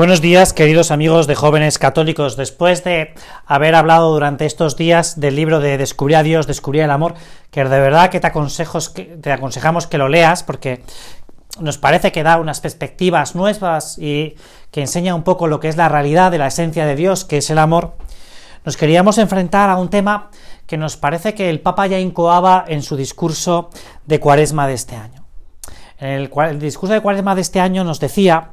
Buenos días, queridos amigos de jóvenes católicos. Después de haber hablado durante estos días del libro de Descubrir a Dios, Descubrir el Amor, que de verdad que te, te aconsejamos que lo leas porque nos parece que da unas perspectivas nuevas y que enseña un poco lo que es la realidad de la esencia de Dios, que es el amor, nos queríamos enfrentar a un tema que nos parece que el Papa ya incoaba en su discurso de Cuaresma de este año. En el discurso de Cuaresma de este año nos decía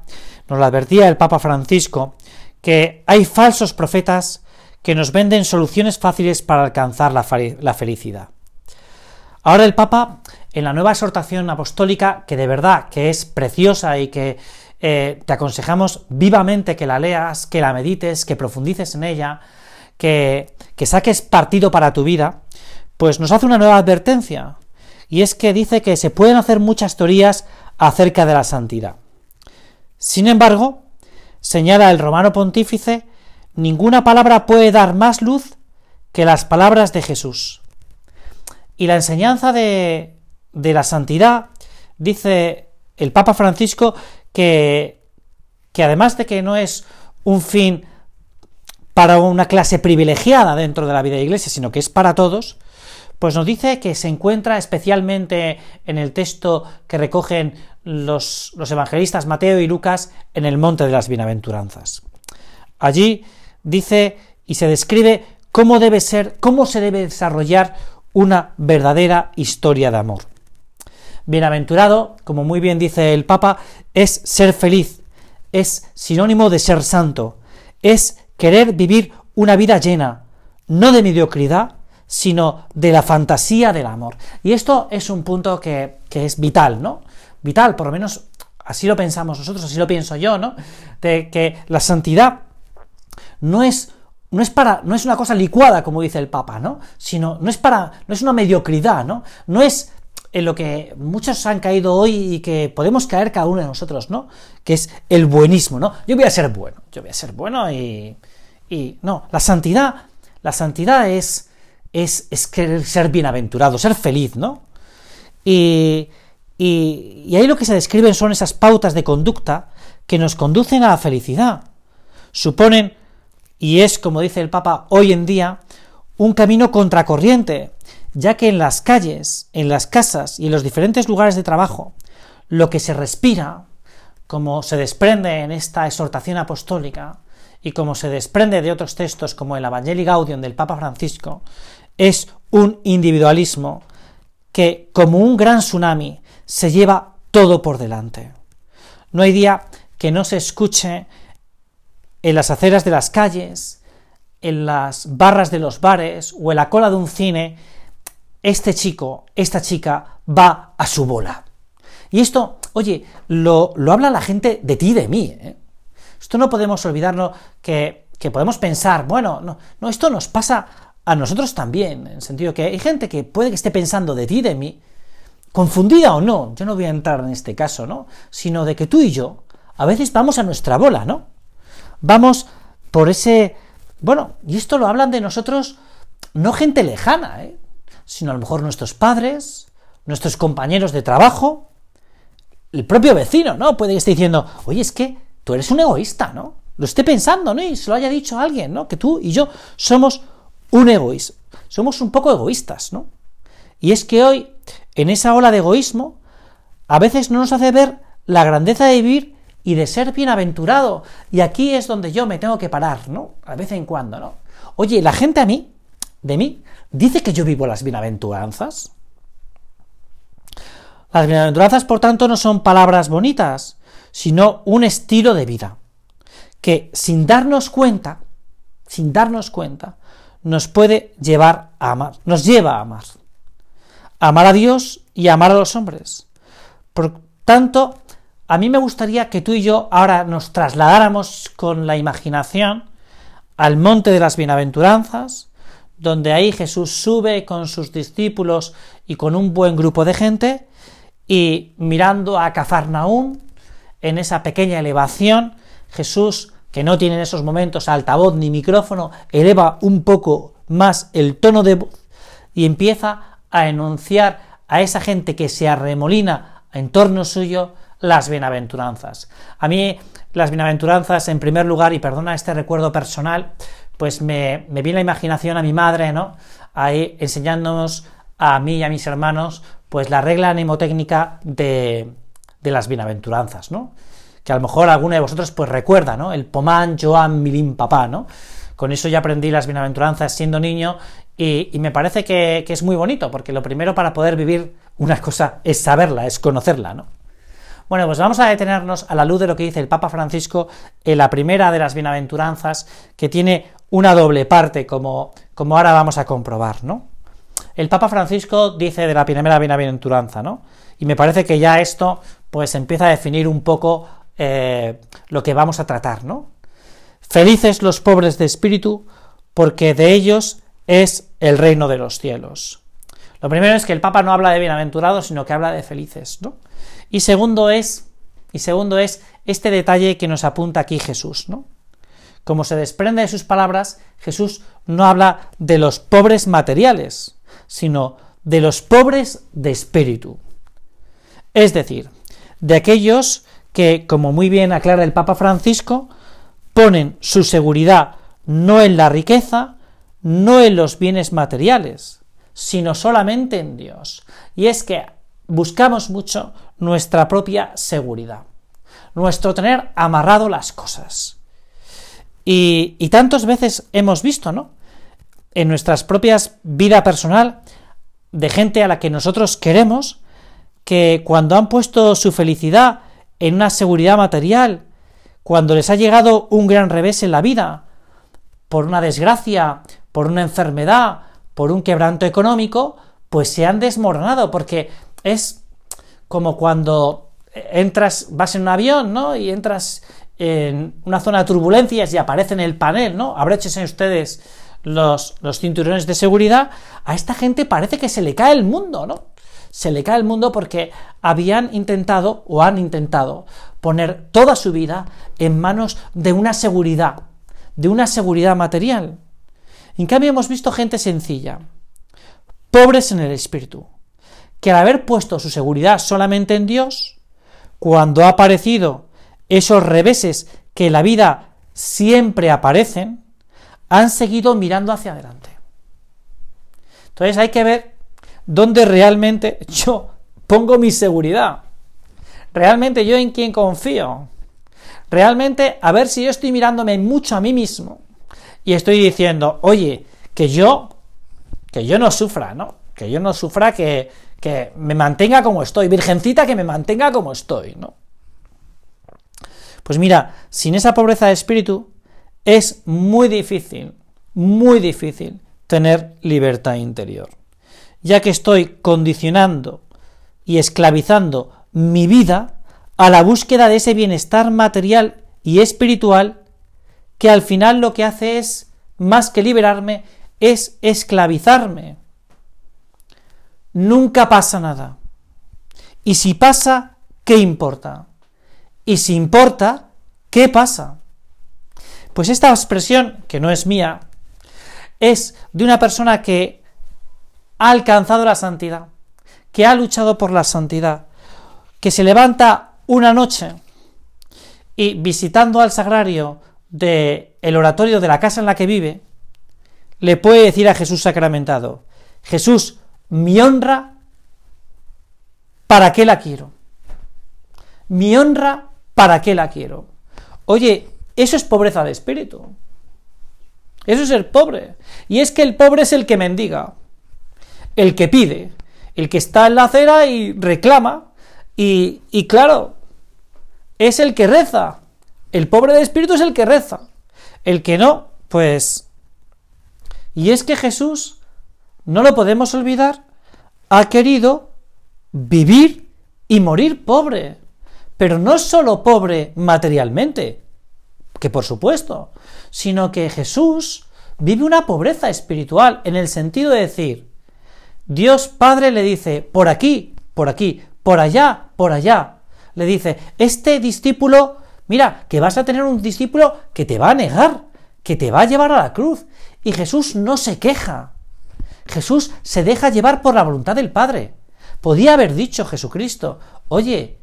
nos lo advertía el Papa Francisco, que hay falsos profetas que nos venden soluciones fáciles para alcanzar la, felicidad. Ahora el Papa, en la nueva exhortación apostólica, que de verdad que es preciosa y que eh, te aconsejamos vivamente que la leas, que la medites, que profundices en ella, que, que saques partido para tu vida, pues nos hace una nueva advertencia, y es que dice que se pueden hacer muchas teorías acerca de la santidad. Sin embargo, señala el romano pontífice, ninguna palabra puede dar más luz que las palabras de Jesús. Y la enseñanza de, la santidad, dice el Papa Francisco, que, que además de que no es un fin para una clase privilegiada dentro de la vida de la Iglesia, sino que es para todos, pues nos dice que se encuentra especialmente en el texto que recogen los, evangelistas Mateo y Lucas en el Monte de las Bienaventuranzas. Allí dice y se describe cómo debe ser, cómo se debe desarrollar una verdadera historia de amor. Bienaventurado, como muy bien dice el Papa, es ser feliz, es sinónimo de ser santo, es querer vivir una vida llena, no de mediocridad, sino de la fantasía del amor. Y esto es un punto que, que es vital, ¿no? vital, por lo menos así lo pensamos nosotros, así lo pienso yo, ¿no? De que la santidad no es no es para no es una cosa licuada como dice el Papa, ¿no? Sino no es para no es una mediocridad, ¿no? No es en lo que muchos han caído hoy y que podemos caer cada uno de nosotros, ¿no? Que es el buenismo, ¿no? Yo voy a ser bueno, yo voy a ser bueno y y no, la santidad, la santidad es es, es querer ser bienaventurado, ser feliz, ¿no? Y y, ahí lo que se describen son esas pautas de conducta que nos conducen a la felicidad. Suponen, y es como dice el Papa hoy en día, un camino contracorriente, ya que en las calles, en las casas y en los diferentes lugares de trabajo, lo que se respira, como se desprende en esta exhortación apostólica, y como se desprende de otros textos como el Evangelii Gaudium del Papa Francisco, es un individualismo que, como un gran tsunami, se lleva todo por delante. No hay día que no se escuche en las aceras de las calles, en las barras de los bares o en la cola de un cine, este chico, esta chica va a su bola. Y esto, oye, lo, lo habla la gente de ti y de mí. ¿eh? Esto no podemos olvidarlo que, que podemos pensar, bueno, no, no, esto nos pasa a nosotros también, en el sentido que hay gente que puede que esté pensando de ti de mí, confundida o no, yo no voy a entrar en este caso, ¿no? Sino de que tú y yo a veces vamos a nuestra bola, ¿no? Vamos por ese... Bueno, y esto lo hablan de nosotros no gente lejana, ¿eh? sino a lo mejor nuestros padres, nuestros compañeros de trabajo, el propio vecino, ¿no? Puede estar diciendo, oye, es que tú eres un egoísta, ¿no? Lo esté pensando, ¿no? Y se lo haya dicho a alguien, ¿no? Que tú y yo somos un egoísta, somos un poco egoístas, ¿no? Y es que hoy en esa ola de egoísmo, a veces no nos hace ver la grandeza de vivir y de ser bienaventurado. Y aquí es donde yo me tengo que parar, ¿no? A vez en cuando, ¿no? Oye, la gente a mí, de mí, dice que yo vivo las bienaventuranzas. Las bienaventuranzas, por tanto, no son palabras bonitas, sino un estilo de vida, que sin darnos cuenta, sin darnos cuenta, nos puede llevar a amar, nos lleva a amar amar a Dios y amar a los hombres. Por tanto, a mí me gustaría que tú y yo ahora nos trasladáramos con la imaginación al monte de las bienaventuranzas, donde ahí Jesús sube con sus discípulos y con un buen grupo de gente, y mirando a Cafarnaún, en esa pequeña elevación, Jesús, que no tiene en esos momentos altavoz ni micrófono, eleva un poco más el tono de voz y empieza a enunciar a esa gente que se arremolina en torno suyo las bienaventuranzas. A mí las bienaventuranzas, en primer lugar, y perdona este recuerdo personal, pues me, me viene la imaginación a mi madre, ¿no? Ahí enseñándonos a mí y a mis hermanos, pues la regla mnemotécnica de, de las bienaventuranzas, ¿no? Que a lo mejor alguno de vosotros pues recuerda, ¿no? El pomán, Joan, Milim, papá, ¿no? Con eso ya aprendí las bienaventuranzas siendo niño y, me parece que, es muy bonito, porque lo primero para poder vivir una cosa es saberla, es conocerla, ¿no? Bueno, pues vamos a detenernos a la luz de lo que dice el Papa Francisco en la primera de las bienaventuranzas, que tiene una doble parte, como, como ahora vamos a comprobar, ¿no? El Papa Francisco dice de la primera bienaventuranza, ¿no? Y me parece que ya esto, pues empieza a definir un poco eh, lo que vamos a tratar, ¿no? Felices los pobres de espíritu, porque de ellos es el reino de los cielos. Lo primero es que el Papa no habla de bienaventurados, sino que habla de felices, ¿no? Y segundo es, y segundo es este detalle que nos apunta aquí Jesús, ¿no? Como se desprende de sus palabras, Jesús no habla de los pobres materiales, sino de los pobres de espíritu. Es decir, de aquellos que, como muy bien aclara el Papa Francisco, ponen su seguridad no en la riqueza, no en los bienes materiales, sino solamente en Dios. Y es que buscamos mucho nuestra propia seguridad, nuestro tener amarrado las cosas. Y, y tantas veces hemos visto, ¿no? En nuestras propias vida personal, de gente a la que nosotros queremos, que cuando han puesto su felicidad en una seguridad material, cuando les ha llegado un gran revés en la vida, por una desgracia, por una enfermedad, por un quebranto económico, pues se han desmoronado, porque es como cuando entras, vas en un avión, ¿no? Y entras en una zona de turbulencias y aparece en el panel, ¿no? Abréchese ustedes los, los cinturones de seguridad. A esta gente parece que se le cae el mundo, ¿no? Se le cae el mundo porque habían intentado o han intentado poner toda su vida en manos de una seguridad, de una seguridad material. En cambio hemos visto gente sencilla, pobres en el espíritu, que al haber puesto su seguridad solamente en Dios, cuando ha aparecido esos reveses que en la vida siempre aparecen, han seguido mirando hacia adelante. Entonces hay que ver dónde realmente yo pongo mi seguridad. Realmente yo en quién confío. Realmente a ver si yo estoy mirándome mucho a mí mismo y estoy diciendo, oye, que yo, que yo no sufra, ¿no? Que yo no sufra, que, que me mantenga como estoy, virgencita que me mantenga como estoy, ¿no? Pues mira, sin esa pobreza de espíritu es muy difícil, muy difícil tener libertad interior, ya que estoy condicionando y esclavizando mi vida a la búsqueda de ese bienestar material y espiritual que al final lo que hace es, más que liberarme, es esclavizarme nunca pasa nada. Y si pasa, ¿qué importa? Y si importa, ¿qué pasa? Pues esta expresión, que no es mía, es de una persona que ha alcanzado la santidad, que ha luchado por la santidad, que se levanta una noche y visitando al sagrario del el oratorio de la casa en la que vive, le puede decir a Jesús sacramentado, Jesús, mi honra, ¿para qué la quiero? Mi honra, ¿para qué la quiero? Oye, eso es pobreza de espíritu. Eso es ser pobre. Y es que el pobre es el que mendiga, el que pide, el que está en la acera y reclama. Y, y claro, es el que reza. El pobre de espíritu es el que reza. El que no, pues... Y es que Jesús no lo podemos olvidar, ha querido vivir y morir pobre. Pero no solo pobre materialmente, que por supuesto, sino que Jesús vive una pobreza espiritual en el sentido de decir, Dios Padre le dice, por aquí, por aquí, por allá, por allá. Le dice, este discípulo, mira, que vas a tener un discípulo que te va a negar, que te va a llevar a la cruz. Y Jesús no se queja. Jesús se deja llevar por la voluntad del Padre. Podía haber dicho Jesucristo, oye,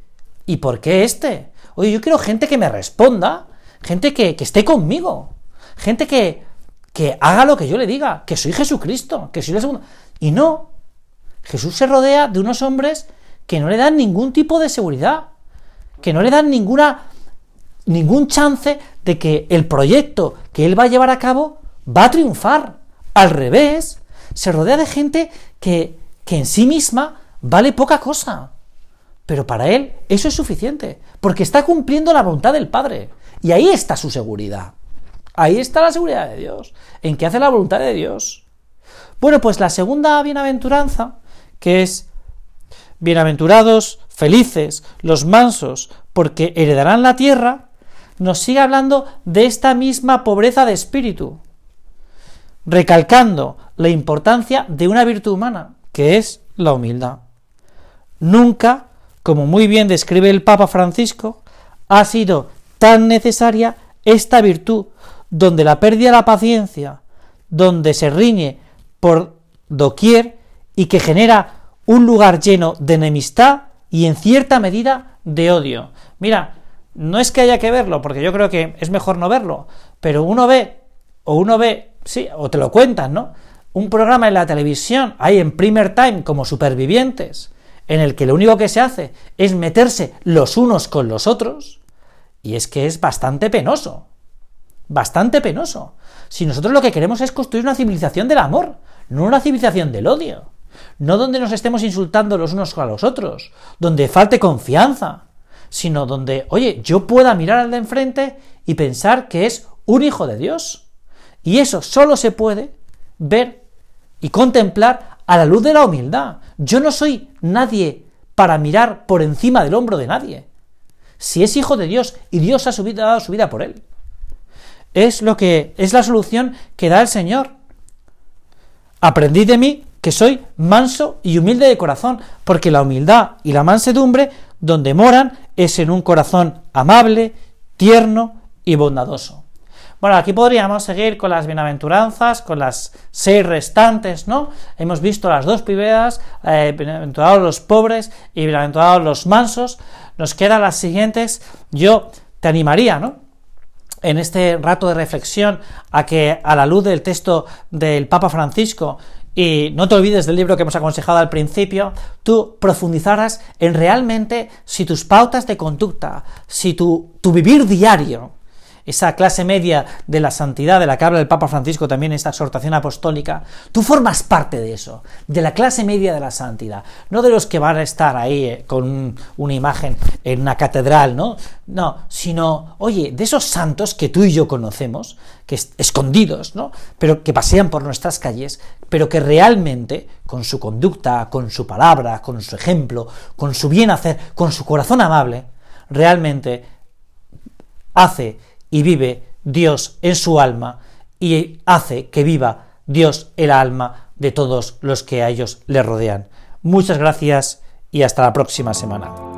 ¿y por qué este? Oye, yo quiero gente que me responda, gente que, esté conmigo, gente que, que haga lo que yo le diga, que soy Jesucristo, que soy el segundo. Y no, Jesús se rodea de unos hombres que no le dan ningún tipo de seguridad, que no le dan ninguna ningún chance de que el proyecto que él va a llevar a cabo va a triunfar. Al revés, se rodea de gente que, que en sí misma vale poca cosa. Pero para él eso es suficiente, porque está cumpliendo la voluntad del Padre. Y ahí está su seguridad. Ahí está la seguridad de Dios, en que hace la voluntad de Dios. Bueno, pues la segunda bienaventuranza, que es bienaventurados, felices, los mansos, porque heredarán la tierra, nos sigue hablando de esta misma pobreza de espíritu, recalcando la importancia de una virtud humana, que es la humildad. Nunca, como muy bien describe el Papa Francisco, ha sido tan necesaria esta virtud, donde la pérdida de la paciencia, donde se riñe por doquier y que genera un lugar lleno de enemistad y en cierta medida de odio. Mira, no es que haya que verlo, porque yo creo que es mejor no verlo, pero uno ve, o uno ve, sí, o te lo cuentan, ¿no? Un programa en la televisión, hay en primer time como supervivientes, en el que lo único que se hace es meterse los unos con los otros, y es que es bastante penoso, bastante penoso. Si nosotros lo que queremos es construir una civilización del amor, no una civilización del odio, no donde nos estemos insultando los unos a los otros, donde falte confianza, sino donde, oye, yo pueda mirar al de enfrente y pensar que es un hijo de Dios. Y eso solo se puede ver y contemplar a la luz de la humildad. Yo no soy nadie para mirar por encima del hombro de nadie. Si es hijo de Dios y Dios ha, subido, dado su vida por él. Es lo que es la solución que da el Señor. Aprendid de mí que soy manso y humilde de corazón, porque la humildad y la mansedumbre donde moran es en un corazón amable, tierno y bondadoso. Bueno, aquí podríamos seguir con las bienaventuranzas, con las seis restantes, ¿no? Hemos visto las dos primeras, eh, bienaventurados los pobres y bienaventurados los mansos. Nos quedan las siguientes. Yo te animaría, ¿no? En este rato de reflexión, a que a la luz del texto del Papa Francisco y no te olvides del libro que hemos aconsejado al principio, tú profundizaras en realmente si tus pautas de conducta, si tu, tu vivir diario, esa clase media de la santidad de la que habla el Papa Francisco también en esta exhortación apostólica, tú formas parte de eso, de la clase media de la santidad, no de los que van a estar ahí eh, con una imagen en una catedral, ¿no? No, sino, oye, de esos santos que tú y yo conocemos, que escondidos, ¿no? Pero que pasean por nuestras calles, pero que realmente, con su conducta, con su palabra, con su ejemplo, con su bien hacer, con su corazón amable, realmente hace y vive Dios en su alma y hace que viva Dios el alma de todos los que a ellos le rodean. Muchas gracias y hasta la próxima semana.